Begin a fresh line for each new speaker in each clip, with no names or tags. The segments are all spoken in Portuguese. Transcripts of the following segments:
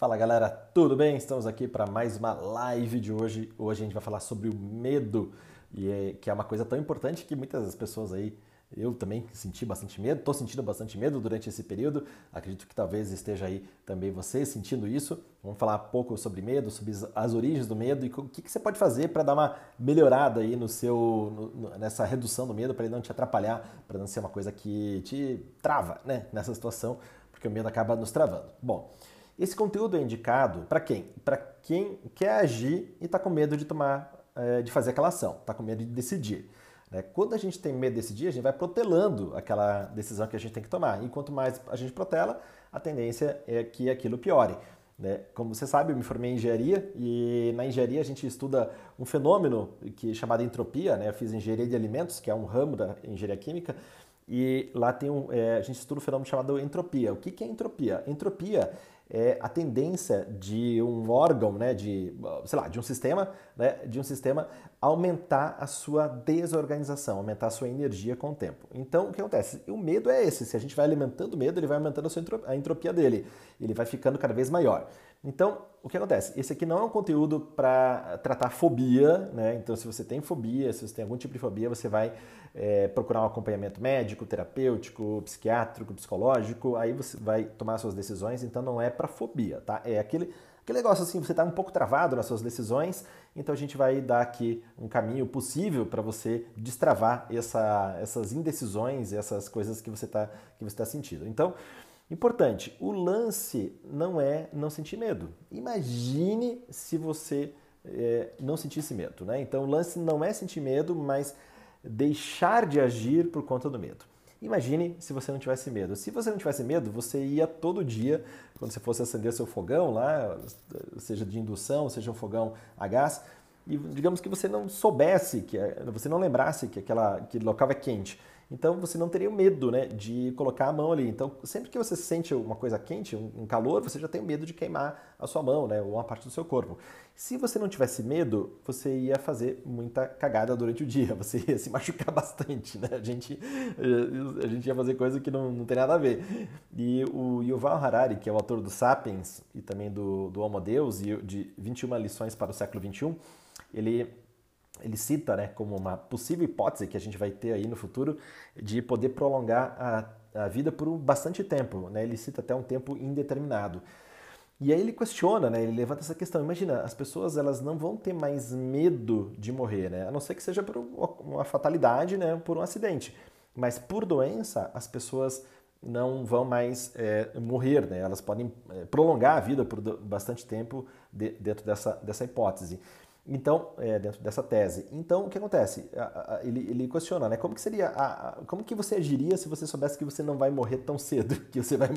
Fala galera, tudo bem? Estamos aqui para mais uma live de hoje. Hoje a gente vai falar sobre o medo, e é, que é uma coisa tão importante que muitas pessoas aí, eu também senti bastante medo, estou sentindo bastante medo durante esse período. Acredito que talvez esteja aí também você sentindo isso. Vamos falar um pouco sobre medo, sobre as origens do medo e o que, que você pode fazer para dar uma melhorada aí no seu, no, nessa redução do medo, para ele não te atrapalhar, para não ser uma coisa que te trava né, nessa situação, porque o medo acaba nos travando. Bom. Esse conteúdo é indicado para quem? Para quem quer agir e está com medo de tomar, é, de fazer aquela ação, está com medo de decidir. Né? Quando a gente tem medo de decidir, a gente vai protelando aquela decisão que a gente tem que tomar. E quanto mais a gente protela, a tendência é que aquilo piore. Né? Como você sabe, eu me formei em engenharia e na engenharia a gente estuda um fenômeno que é chamado entropia. Né? Eu fiz engenharia de alimentos, que é um ramo da engenharia química, e lá tem um, é, a gente estuda um fenômeno chamado entropia. O que, que é entropia? Entropia é a tendência de um órgão, né, de, sei lá, de um sistema, né, de um sistema aumentar a sua desorganização, aumentar a sua energia com o tempo. Então, o que acontece? O medo é esse. Se a gente vai alimentando o medo, ele vai aumentando a, sua a entropia dele. Ele vai ficando cada vez maior. Então, o que acontece? Esse aqui não é um conteúdo para tratar fobia, né? Então, se você tem fobia, se você tem algum tipo de fobia, você vai é, procurar um acompanhamento médico, terapêutico, psiquiátrico, psicológico, aí você vai tomar suas decisões. Então, não é para fobia, tá? É aquele, aquele negócio assim, você está um pouco travado nas suas decisões, então a gente vai dar aqui um caminho possível para você destravar essa, essas indecisões, essas coisas que você está tá sentindo. Então, Importante, o lance não é não sentir medo. Imagine se você é, não sentisse medo, né? Então o lance não é sentir medo, mas deixar de agir por conta do medo. Imagine se você não tivesse medo. Se você não tivesse medo, você ia todo dia, quando você fosse acender seu fogão lá, seja de indução, seja um fogão a gás, e digamos que você não soubesse, que você não lembrasse que aquela, aquele local é quente. Então você não teria medo né, de colocar a mão ali. Então, sempre que você sente uma coisa quente, um calor, você já tem medo de queimar a sua mão, né, ou uma parte do seu corpo. Se você não tivesse medo, você ia fazer muita cagada durante o dia, você ia se machucar bastante. Né? A, gente, a gente ia fazer coisa que não, não tem nada a ver. E o Yuval Harari, que é o autor do Sapiens e também do, do Homo Deus, e de 21 lições para o século XXI, ele ele cita né, como uma possível hipótese que a gente vai ter aí no futuro de poder prolongar a, a vida por bastante tempo. Né? Ele cita até um tempo indeterminado. E aí ele questiona, né? ele levanta essa questão. Imagina, as pessoas elas não vão ter mais medo de morrer, né? a não ser que seja por uma fatalidade, né? por um acidente. Mas por doença, as pessoas não vão mais é, morrer, né? elas podem é, prolongar a vida por bastante tempo de, dentro dessa, dessa hipótese. Então, é, dentro dessa tese. Então, o que acontece? Ele, ele questiona, né? Como que seria, a, como que você agiria se você soubesse que você não vai morrer tão cedo, que você vai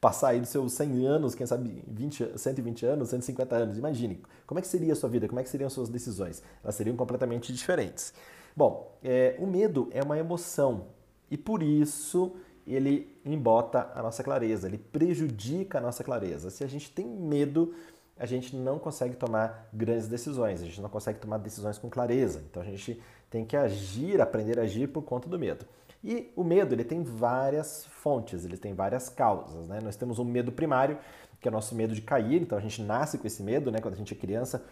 passar aí dos seus 100 anos, quem sabe 20, 120 anos, 150 anos? Imagine, como é que seria a sua vida? Como é que seriam as suas decisões? Elas seriam completamente diferentes. Bom, é, o medo é uma emoção e por isso ele embota a nossa clareza, ele prejudica a nossa clareza. Se a gente tem medo, a gente não consegue tomar grandes decisões, a gente não consegue tomar decisões com clareza. Então a gente tem que agir, aprender a agir por conta do medo. E o medo ele tem várias fontes, ele tem várias causas. Né? Nós temos um medo primário, que é o nosso medo de cair, então a gente nasce com esse medo, né? quando a gente é criança,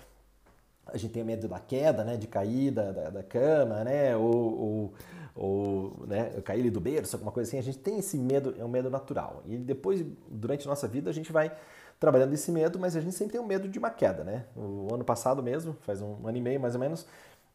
a gente tem medo da queda, né? de cair da, da, da cama, né? ou, ou, ou né? cair do berço, alguma coisa assim. A gente tem esse medo, é um medo natural. E depois, durante a nossa vida, a gente vai trabalhando esse medo, mas a gente sempre tem o um medo de uma queda, né? O ano passado mesmo, faz um ano e meio mais ou menos,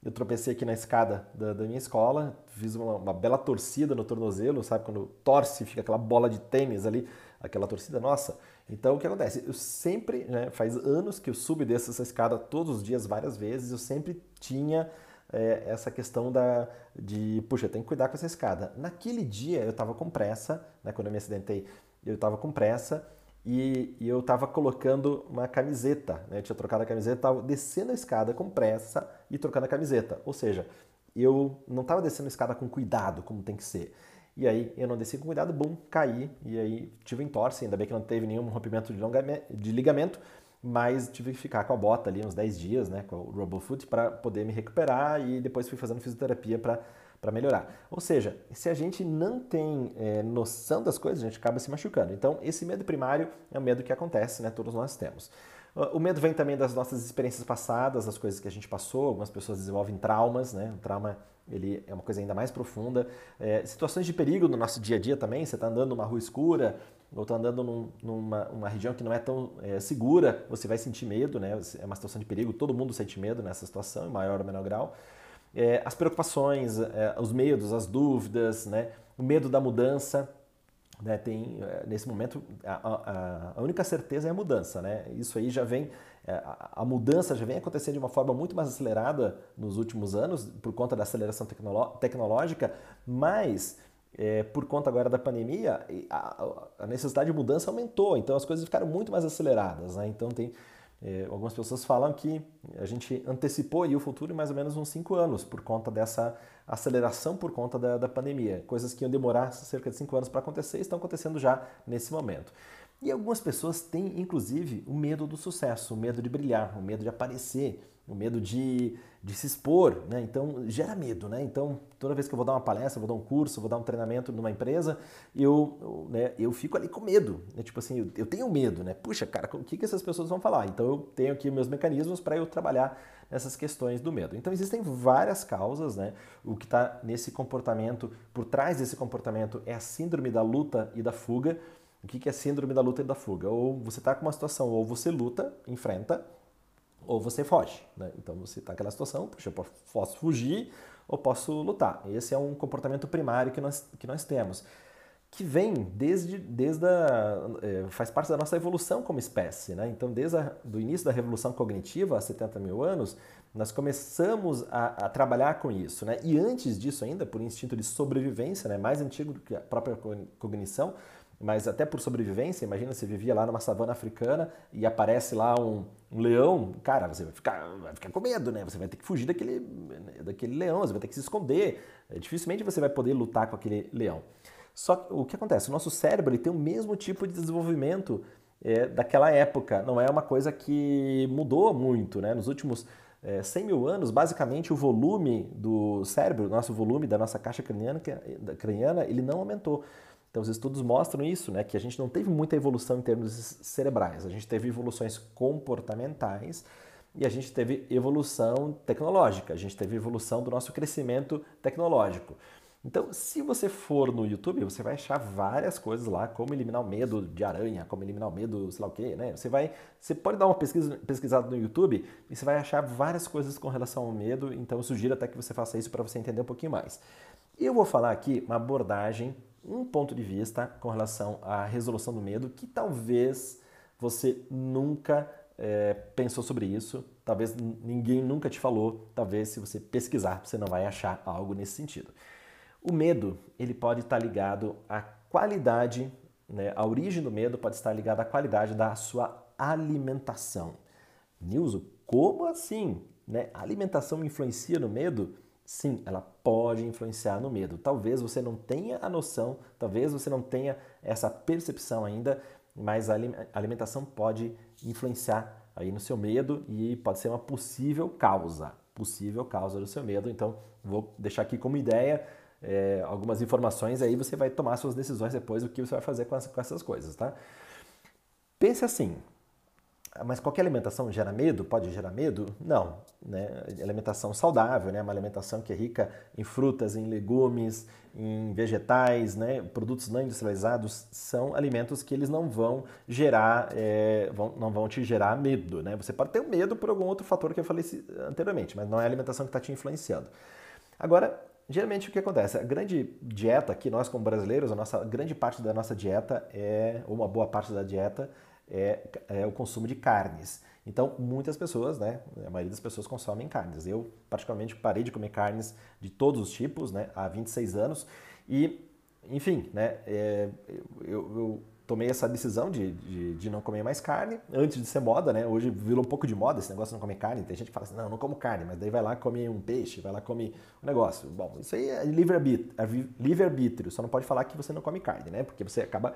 eu tropecei aqui na escada da, da minha escola, fiz uma, uma, bela torcida no tornozelo, sabe? Quando torce, fica aquela bola de tênis ali, aquela torcida, nossa. Então, o que acontece? Eu sempre, né, faz anos que eu subo e desço essa escada todos os dias, várias vezes, eu sempre tinha é, essa questão da, de, puxa, tem que cuidar com essa escada. Naquele dia eu estava com pressa, né, quando eu me acidentei, eu estava com pressa, e, e eu estava colocando uma camiseta, né? Eu tinha trocado a camiseta, estava descendo a escada com pressa e trocando a camiseta. Ou seja, eu não estava descendo a escada com cuidado, como tem que ser. E aí eu não desci com cuidado, bum, caí, e aí tive entorse, ainda bem que não teve nenhum rompimento de, de ligamento, mas tive que ficar com a bota ali uns 10 dias, né, com o RoboFoot, para poder me recuperar e depois fui fazendo fisioterapia para para melhorar. Ou seja, se a gente não tem é, noção das coisas, a gente acaba se machucando. Então, esse medo primário é um medo que acontece, né? Todos nós temos. O medo vem também das nossas experiências passadas, das coisas que a gente passou. Algumas pessoas desenvolvem traumas, né? O trauma ele é uma coisa ainda mais profunda. É, situações de perigo no nosso dia a dia também. Você está andando numa rua escura ou está andando num, numa uma região que não é tão é, segura, você vai sentir medo, né? É uma situação de perigo. Todo mundo sente medo nessa situação, em maior ou menor grau. É, as preocupações, é, os medos, as dúvidas, né? O medo da mudança. Né, tem, é, nesse momento, a, a, a, única certeza é a mudança. Né? Isso aí já vem, é, a, a, mudança já vem acontecendo de uma forma muito mais acelerada nos últimos anos, por conta da aceleração tecnológica, mas é, por conta agora da pandemia, a, necessidade de mudança aumentou, então as coisas ficaram muito mais aceleradas. Né? Então tem é, algumas pessoas falam que a gente antecipou o futuro em mais ou menos uns 5 anos por conta dessa aceleração por conta da, da pandemia. Coisas que iam demorar cerca de 5 anos para acontecer estão acontecendo já nesse momento. E algumas pessoas têm, inclusive, o medo do sucesso, o medo de brilhar, o medo de aparecer, o medo de, de se expor, né? Então gera medo, né? Então toda vez que eu vou dar uma palestra, vou dar um curso, vou dar um treinamento numa empresa, eu, eu né, eu fico ali com medo, né? Tipo assim, eu, eu, tenho medo, né? Puxa, cara, o que, que essas pessoas vão falar? Então eu tenho aqui meus mecanismos para eu trabalhar nessas questões do medo. Então existem várias causas, né? O que está nesse comportamento, por trás desse comportamento é a síndrome da luta e da fuga. O que, que é síndrome da luta e da fuga? Ou você está com uma situação, ou você luta, enfrenta, ou você foge. Né? Então você está naquela situação, puxa, eu posso fugir ou posso lutar. Esse é um comportamento primário que nós, que nós temos, que vem desde, desde a, é, faz parte da nossa evolução como espécie. Né? Então, desde o início da revolução cognitiva, há 70 mil anos, nós começamos a, a, trabalhar com isso. Né? E antes disso ainda, por instinto de sobrevivência, né? mais antigo do que a própria cognição, mas até por sobrevivência, imagina você vivia lá numa savana africana e aparece lá um, um, leão, cara, você vai ficar, vai ficar com medo, né? Você vai ter que fugir daquele, daquele leão, você vai ter que se esconder. É, dificilmente você vai poder lutar com aquele leão. Só que o que acontece? O nosso cérebro ele tem o mesmo tipo de desenvolvimento é, daquela época. Não é uma coisa que mudou muito, né? Nos últimos é, 100 mil anos, basicamente o volume do cérebro, nosso volume da nossa caixa craniana, craniana ele não aumentou. Então, os estudos mostram isso, né, que a gente não teve muita evolução em termos cerebrais, a gente teve evoluções comportamentais e a gente teve evolução tecnológica, a gente teve evolução do nosso crescimento tecnológico. Então, se você for no YouTube, você vai achar várias coisas lá, como eliminar o medo de aranha, como eliminar o medo, sei lá o quê, né? Você vai, você pode dar uma pesquisa, pesquisada no YouTube e você vai achar várias coisas com relação ao medo, então eu sugiro até que você faça isso para você entender um pouquinho mais. Eu vou falar aqui uma abordagem um ponto de vista com relação à resolução do medo que talvez você nunca é, pensou sobre isso, talvez ninguém nunca te falou, talvez se você pesquisar você não vai achar algo nesse sentido. O medo ele pode estar ligado à qualidade, né, a origem do medo pode estar ligada à qualidade da sua alimentação. Nilson, como assim? Né? A alimentação influencia no medo? Sim, ela pode influenciar no medo. Talvez você não tenha a noção, talvez você não tenha essa percepção ainda, mas a alimentação pode influenciar aí no seu medo e pode ser uma possível causa, possível causa do seu medo. Então, vou deixar aqui como ideia é, algumas informações, aí você vai tomar suas decisões depois, o que você vai fazer com, com essas coisas, tá? Pense assim, mas qualquer alimentação gera medo? Pode gerar medo? Não. Né? Alimentação saudável, né? uma alimentação que é rica em frutas, em legumes, em vegetais, né? produtos não industrializados, são alimentos que eles não vão gerar, é, vão, não vão te gerar medo. Né? Você pode ter medo por algum outro fator que eu falei anteriormente, mas não é a alimentação que está te influenciando. Agora, geralmente o que acontece? A grande dieta que nós como brasileiros, a nossa grande parte da nossa dieta é, ou uma boa parte da dieta é, é o consumo de carnes. Então, muitas pessoas, né, a maioria das pessoas consomem carnes. Eu, particularmente, parei de comer carnes de todos os tipos, né, há 26 anos. E, enfim, né, é, eu, eu, tomei essa decisão de, de, de, não comer mais carne, antes de ser moda, né? Hoje virou um pouco de moda esse negócio de não comer carne. Tem gente que fala assim, não, não como carne, mas daí vai lá come um peixe, vai lá come um negócio. Bom, isso aí é livre-arbítrio, é livre-arbítrio. Só não pode falar que você não come carne, né? Porque você acaba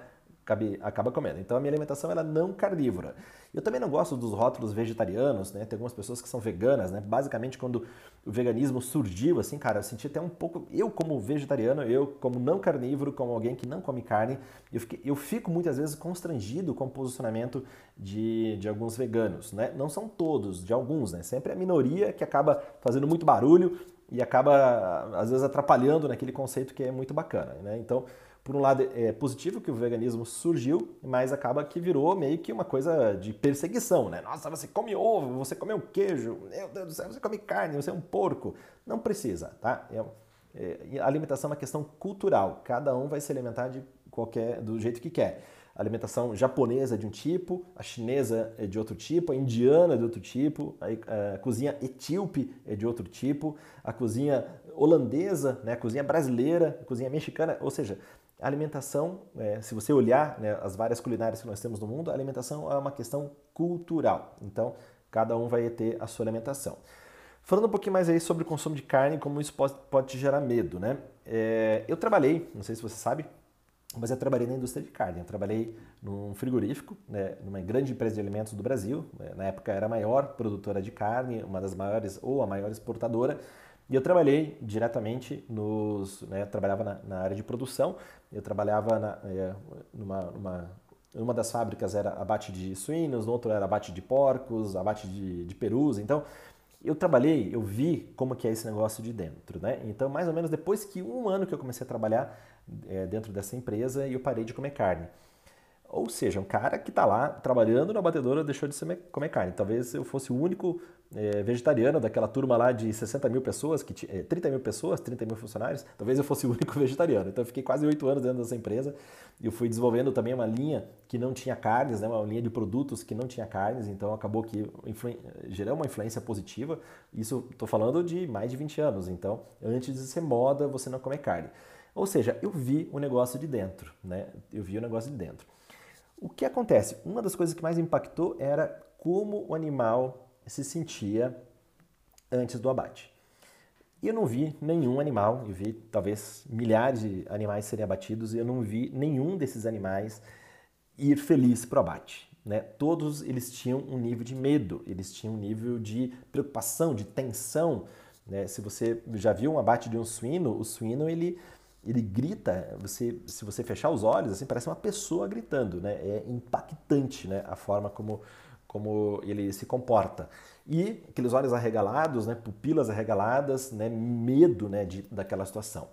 acaba comendo. Então a minha alimentação ela é não carnívora. Eu também não gosto dos rótulos vegetarianos, né? Tem algumas pessoas que são veganas, né? Basicamente quando o veganismo surgiu, assim, cara, eu senti até um pouco, eu como vegetariano, eu como não carnívoro, como alguém que não come carne, eu, fiquei, eu fico muitas vezes constrangido com o posicionamento de, de alguns veganos, né? Não são todos, de alguns, né? Sempre é a minoria que acaba fazendo muito barulho e acaba, às vezes, atrapalhando naquele conceito que é muito bacana, né? Então, por um lado, é positivo que o veganismo surgiu, mas acaba que virou meio que uma coisa de perseguição, né? Nossa, você come ovo, você come um queijo, meu Deus do céu, você come carne, você é um porco. Não precisa, tá? É, é, alimentação é uma questão cultural. Cada um vai se alimentar de qualquer, do jeito que quer. A alimentação japonesa é de um tipo, a chinesa é de outro tipo, a indiana é de outro tipo, a, a cozinha etíope é de outro tipo, a cozinha holandesa, né, a cozinha brasileira, a cozinha mexicana, ou seja, a alimentação, é, se você olhar né, as várias culinárias que nós temos no mundo, a alimentação é uma questão cultural. Então, cada um vai ter a sua alimentação. Falando um pouquinho mais aí sobre o consumo de carne e como isso pode, pode te gerar medo, né? É, eu trabalhei, não sei se você sabe, mas eu trabalhei na indústria de carne. Eu trabalhei num frigorífico, né, numa grande empresa de alimentos do Brasil. Né, na época era a maior produtora de carne, uma das maiores ou a maior exportadora. E eu trabalhei diretamente nos. Né, trabalhava na, na, área de produção, eu trabalhava na, é, numa, numa, uma das fábricas era abate de suínos, no outro era abate de porcos, abate de, de perus. Então, eu trabalhei, eu vi como que é esse negócio de dentro, né? Então, mais ou menos depois que um ano que eu comecei a trabalhar é, dentro dessa empresa, eu parei de comer carne. Ou seja, um cara que está lá trabalhando na batedora deixou de comer carne. Talvez eu fosse o único é, vegetariano daquela turma lá de 60 mil pessoas, que é, 30 mil pessoas, 30 mil funcionários. Talvez eu fosse o único vegetariano. Então eu fiquei quase oito anos dentro dessa empresa. e Eu fui desenvolvendo também uma linha que não tinha carnes, né, uma linha de produtos que não tinha carnes. Então acabou que gerou uma influência positiva. Isso estou falando de mais de 20 anos. Então antes de ser moda, você não comer carne. Ou seja, eu vi o negócio de dentro, né? Eu vi o negócio de dentro. O que acontece? Uma das coisas que mais impactou era como o animal se sentia antes do abate. E eu não vi nenhum animal, eu vi talvez milhares de animais serem abatidos e eu não vi nenhum desses animais ir feliz para o abate. Né? Todos eles tinham um nível de medo, eles tinham um nível de preocupação, de tensão. Né? Se você já viu um abate de um suíno, o suíno ele ele grita, você, se você fechar os olhos, assim, parece uma pessoa gritando, né? É impactante, né? A forma como, como ele se comporta. E aqueles olhos arregalados, né? Pupilas arregaladas, né? Medo, né? De, daquela situação.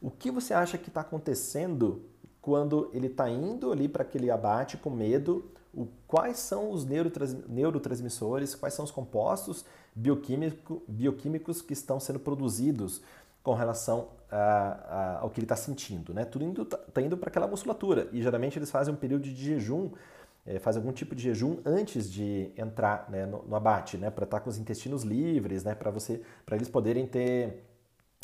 O que você acha que está acontecendo quando ele está indo ali para aquele abate com medo? O, quais são os neurotrans, neurotransmissores, quais são os compostos bioquímico, bioquímicos que estão sendo produzidos com relação a, a, ao que ele está sentindo. Né? Tudo está tá indo para aquela musculatura e geralmente eles fazem um período de jejum, é, fazem algum tipo de jejum antes de entrar né, no, no, abate, né, para estar tá com os intestinos livres, né, para você, para eles poderem ter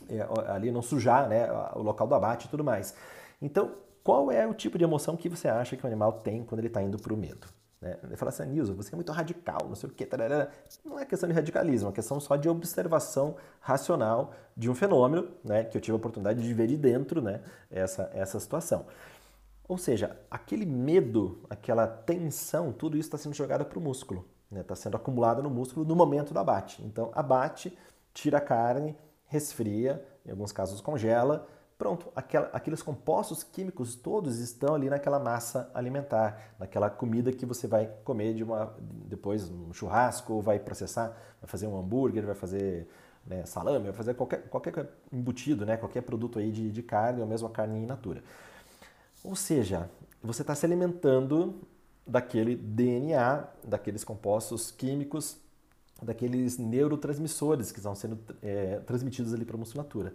é, ali não sujar né, o local do abate e tudo mais. Então, qual é o tipo de emoção que você acha que o animal tem quando ele está indo para o medo? Né? Ele fala assim, Nilson, você é muito radical, não sei o que. Tararara. Não é questão de radicalismo, é questão só de observação racional de um fenômeno, né? que eu tive a oportunidade de ver de dentro né? essa, essa situação. Ou seja, aquele medo, aquela tensão, tudo isso está sendo jogado para o músculo, está né? Tá sendo acumulado no músculo no momento do abate. Então, abate, tira a carne, resfria, em alguns casos congela, Pronto, aquela, aqueles compostos químicos todos estão ali naquela massa alimentar, naquela comida que você vai comer de uma, depois um churrasco, vai processar, vai fazer um hambúrguer, vai fazer né, salame, vai fazer qualquer, qualquer embutido, né, qualquer produto aí de, de carne, ou mesmo a carne in natura. Ou seja, você está se alimentando daquele DNA, daqueles compostos químicos, daqueles neurotransmissores que estão sendo é, transmitidos ali para a musculatura.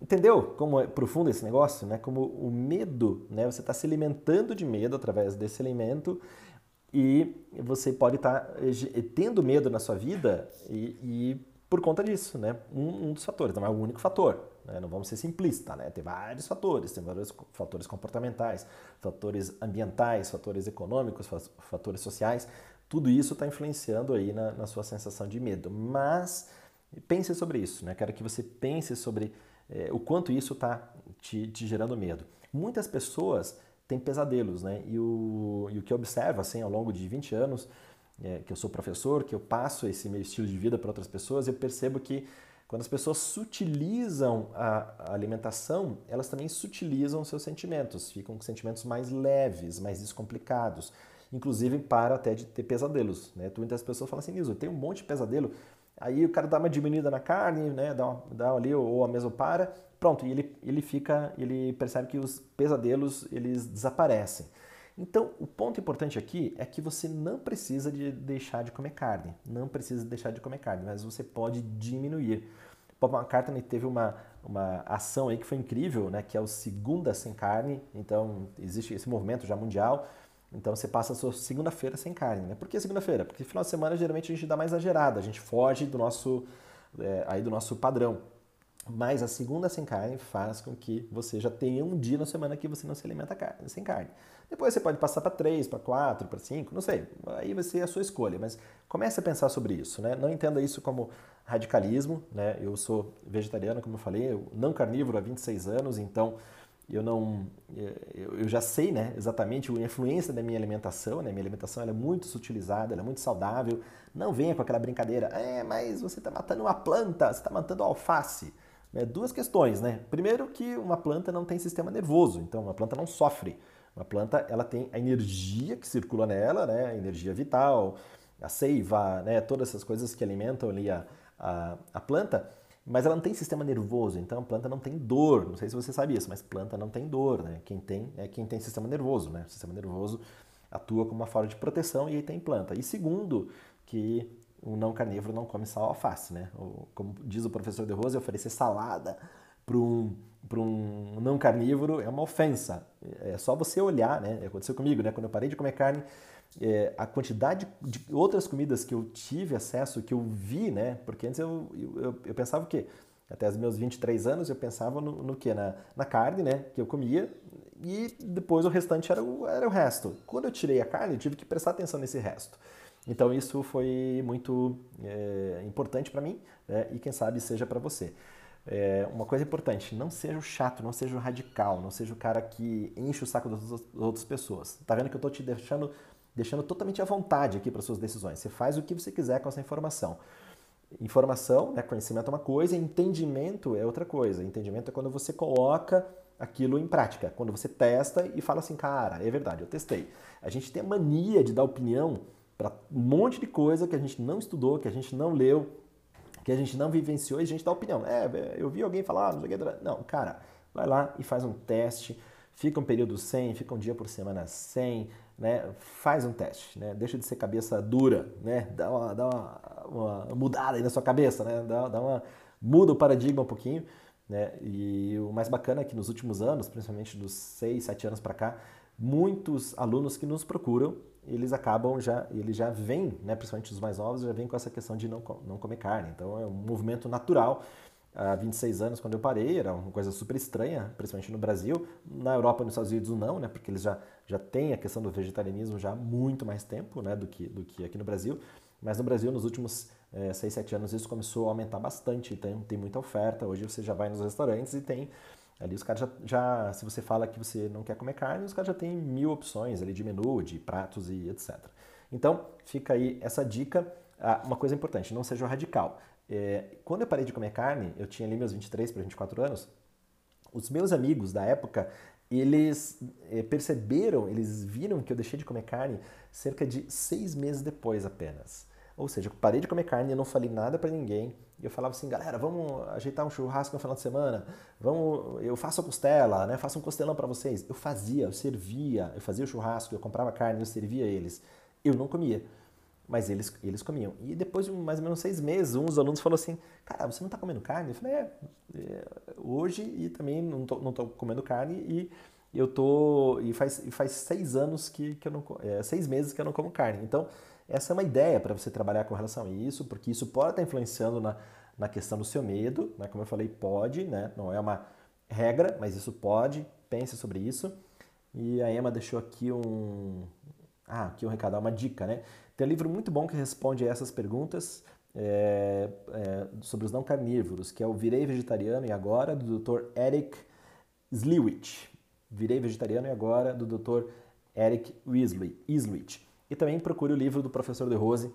Entendeu como é profundo esse negócio? Né? Como o medo, né? você está se alimentando de medo através desse alimento e você pode estar tá tendo medo na sua vida e, e por conta disso, né? Um, um, dos fatores, não é o único fator, né? não vamos ser simplistas, né? Tem vários fatores, tem vários fatores comportamentais, fatores ambientais, fatores econômicos, fatores sociais, tudo isso está influenciando aí na, na, sua sensação de medo. Mas pense sobre isso, né? Quero que você pense sobre é, o quanto isso está te, te gerando medo. Muitas pessoas tem pesadelos, né? E o, e o que eu observo, assim, ao longo de 20 anos, é, que eu sou professor, que eu passo esse meu estilo de vida para outras pessoas, eu percebo que quando as pessoas sutilizam a alimentação, elas também sutilizam seus sentimentos, ficam com sentimentos mais leves, mais descomplicados, inclusive para até de ter pesadelos. Né? Muitas pessoas falam assim, Niso, eu tenho um monte de pesadelo, aí o cara dá uma diminuída na carne, né? dá, uma, dá ali ou a mesma para, pronto, e ele, ele fica, ele percebe que os pesadelos eles desaparecem. Então, o ponto importante aqui é que você não precisa de deixar de comer carne, não precisa deixar de comer carne, mas você pode diminuir. Paul McCartney teve uma, uma ação aí que foi incrível, né, que é o Segunda Sem Carne, então existe esse movimento já mundial, então você passa a sua segunda-feira sem carne, né? Por que segunda-feira? Porque final de semana geralmente a gente dá mais exagerada, a gente foge do nosso, é, aí do nosso padrão. Mas a segunda sem carne faz com que você já tenha um dia na semana que você não se alimenta carne, sem carne. Depois você pode passar para 3, para 4, para 5, não sei. Aí vai ser a sua escolha. Mas comece a pensar sobre isso. Né? Não entenda isso como radicalismo. Né? Eu sou vegetariano, como eu falei, eu não carnívoro há 26 anos, então eu não eu já sei né, exatamente a influência da minha alimentação. Né? Minha alimentação é muito sutilizada, é muito saudável. Não venha com aquela brincadeira, é, mas você está matando uma planta, você está matando alface. É, duas questões, né? Primeiro que uma planta não tem sistema nervoso, então uma planta não sofre. Uma planta ela tem a energia que circula nela, né? A energia vital, a seiva, né? Todas essas coisas que alimentam ali a, a, a planta, mas ela não tem sistema nervoso, então a planta não tem dor. Não sei se você sabe isso, mas planta não tem dor, né? Quem tem é quem tem sistema nervoso, né? O sistema nervoso atua como uma forma de proteção e aí tem planta. E segundo, que o não carnívoro não come sal alface, né? como diz o professor De Rose, oferecer salada para um, um não carnívoro é uma ofensa. É só você olhar, né? Aconteceu comigo, né? Quando eu parei de comer carne, é, a quantidade de outras comidas que eu tive acesso, que eu vi, né? Porque antes eu, eu, eu pensava o quê? Até os meus 23 anos eu pensava no, no quê? Na, na carne, né? Que eu comia e depois o restante era o, era o resto. Quando eu tirei a carne, eu tive que prestar atenção nesse resto. Então isso foi muito é, importante para mim né, e quem sabe seja para você. É, uma coisa importante, não seja o chato, não seja o radical, não seja o cara que enche o saco das outras pessoas. Tá vendo que eu estou te deixando, deixando totalmente à vontade aqui para suas decisões. Você faz o que você quiser com essa informação. Informação, né, conhecimento é uma coisa, entendimento é outra coisa. Entendimento é quando você coloca aquilo em prática, quando você testa e fala assim, cara, é verdade, eu testei. A gente tem a mania de dar opinião para um monte de coisa que a gente não estudou, que a gente não leu, que a gente não vivenciou e a gente dá opinião. É, eu vi alguém falar, não sei o que. Não, cara, vai lá e faz um teste, fica um período sem, fica um dia por semana sem, né? Faz um teste, né? Deixa de ser cabeça dura, né? Dá uma, dá uma, uma mudada aí na sua cabeça, né? Dá, dá uma muda o paradigma um pouquinho, né? E o mais bacana é que nos últimos anos, principalmente dos 6, 7 anos para cá, muitos alunos que nos procuram eles acabam já, eles já vêm, né, principalmente os mais novos, já vêm com essa questão de não, não comer carne. Então é um movimento natural. Há 26 anos, quando eu parei, era uma coisa super estranha, principalmente no Brasil. Na Europa e nos Estados Unidos não, né, porque eles já, já têm a questão do vegetarianismo já há muito mais tempo né, do, que, do que aqui no Brasil. Mas no Brasil, nos últimos é, 6, 7 anos, isso começou a aumentar bastante. Tem, tem muita oferta. Hoje você já vai nos restaurantes e tem Ali os caras já, já, se você fala que você não quer comer carne, os caras já têm mil opções ali de menu, de pratos e etc. Então, fica aí essa dica. Ah, uma coisa importante, não seja radical. É, quando eu parei de comer carne, eu tinha ali meus 23 para 24 anos, os meus amigos da época, eles é, perceberam, eles viram que eu deixei de comer carne cerca de seis meses depois apenas. Ou seja, eu parei de comer carne, eu não falei nada para ninguém. E eu falava assim, galera, vamos ajeitar um churrasco no final de semana. Vamos, eu faço a costela, né? Faço um costelão para vocês. Eu fazia, eu servia, eu fazia o churrasco, eu comprava carne, eu servia eles. Eu não comia, mas eles, eles comiam. E depois de mais ou menos seis meses, um dos alunos falou assim, cara, você não está comendo carne? Eu falei, é, é, hoje e também não tô comendo carne e eu tô e faz, e faz seis anos que, que eu não é, seis meses que eu não como carne. Então essa é uma ideia para você trabalhar com relação a isso, porque isso pode estar influenciando na, na questão do seu medo, né? como eu falei, pode, né? não é uma regra, mas isso pode, pense sobre isso. E a Emma deixou aqui um, ah, aqui um recado, uma dica, né? Tem um livro muito bom que responde a essas perguntas é, é, sobre os não carnívoros, que é o Virei Vegetariano e Agora, do Dr. Eric Sliwich. Virei Vegetariano e Agora, do Dr. Eric Weasley, Iswich. E também procure o livro do professor De Rose,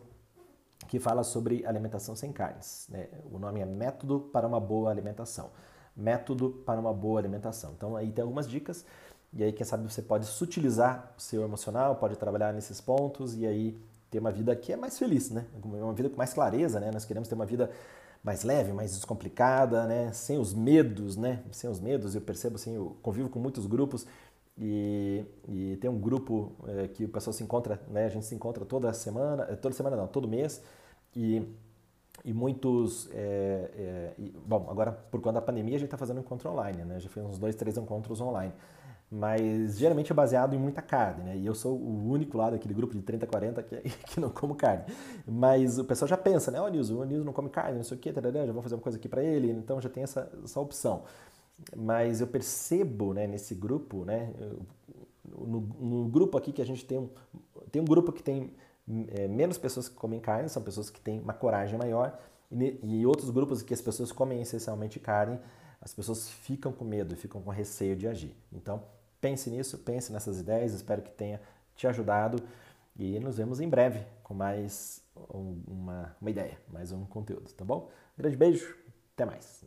que fala sobre alimentação sem carnes. Né? O nome é Método para uma Boa Alimentação. Método para uma Boa Alimentação. Então aí tem algumas dicas, e aí quem sabe você pode sutilizar o seu emocional, pode trabalhar nesses pontos e aí ter uma vida que é mais feliz, né? Uma vida com mais clareza, né? Nós queremos ter uma vida mais leve, mais descomplicada, né? Sem os medos, né? Sem os medos, eu percebo assim, eu convivo com muitos grupos e, e tem um grupo é, que o pessoal se encontra, né? A gente se encontra toda semana, eh, toda semana não, todo mês e, e muitos, é, é, e, bom, agora por conta da pandemia a gente está fazendo encontro online, né? Já fez uns dois, três encontros online mas geralmente é baseado em muita carne, né? E eu sou o único lá daquele grupo de 30, 40 que, que não como carne. Mas o pessoal já pensa, né? Ó, oh, Nilson, o Nilson não come carne, não sei o quê, tarará, já vou fazer uma coisa aqui para ele, então já tem essa, essa opção. Mas eu percebo, né, nesse grupo, né, no, no grupo aqui que a gente tem um, tem um grupo que tem é, menos pessoas que comem carne, são pessoas que têm uma coragem maior, e, e outros grupos que as pessoas comem essencialmente carne, as pessoas ficam com medo, ficam com receio de agir. Então, Pense nisso, pense nessas ideias, espero que tenha te ajudado e nos vemos em breve com mais uma, uma ideia, mais um conteúdo, tá bom? grande beijo, até mais.